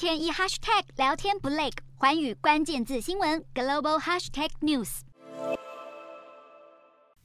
天一 hashtag 聊天不累，环宇关键字新闻 global hashtag news。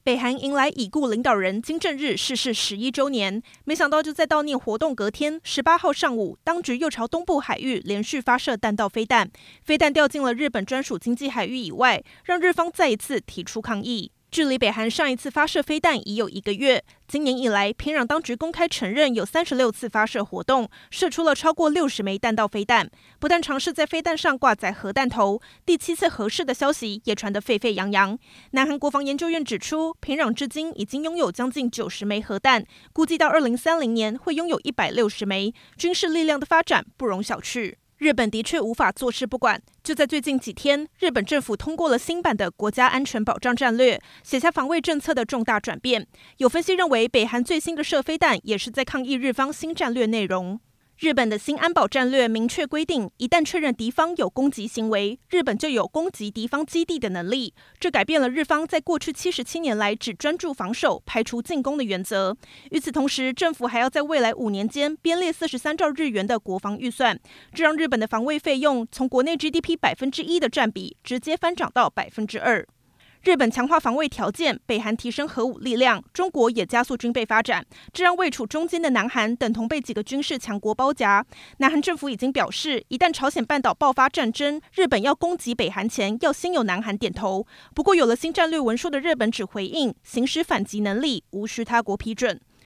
北韩迎来已故领导人金正日逝世十一周年，没想到就在悼念活动隔天，十八号上午，当局又朝东部海域连续发射弹道飞弹，飞弹掉进了日本专属经济海域以外，让日方再一次提出抗议。距离北韩上一次发射飞弹已有一个月。今年以来，平壤当局公开承认有三十六次发射活动，射出了超过六十枚弹道飞弹。不但尝试在飞弹上挂载核弹头，第七次核试的消息也传得沸沸扬扬。南韩国防研究院指出，平壤至今已经拥有将近九十枚核弹，估计到二零三零年会拥有一百六十枚。军事力量的发展不容小觑。日本的确无法坐视不管。就在最近几天，日本政府通过了新版的国家安全保障战略，写下防卫政策的重大转变。有分析认为，北韩最新的射飞弹也是在抗议日方新战略内容。日本的新安保战略明确规定，一旦确认敌方有攻击行为，日本就有攻击敌方基地的能力。这改变了日方在过去七十七年来只专注防守、排除进攻的原则。与此同时，政府还要在未来五年间编列四十三兆日元的国防预算，这让日本的防卫费用从国内 GDP 百分之一的占比直接翻涨到百分之二。日本强化防卫条件，北韩提升核武力量，中国也加速军备发展，这让位处中间的南韩等同被几个军事强国包夹。南韩政府已经表示，一旦朝鲜半岛爆发战争，日本要攻击北韩前，要先有南韩点头。不过，有了新战略文书的日本只回应，行使反击能力，无需他国批准。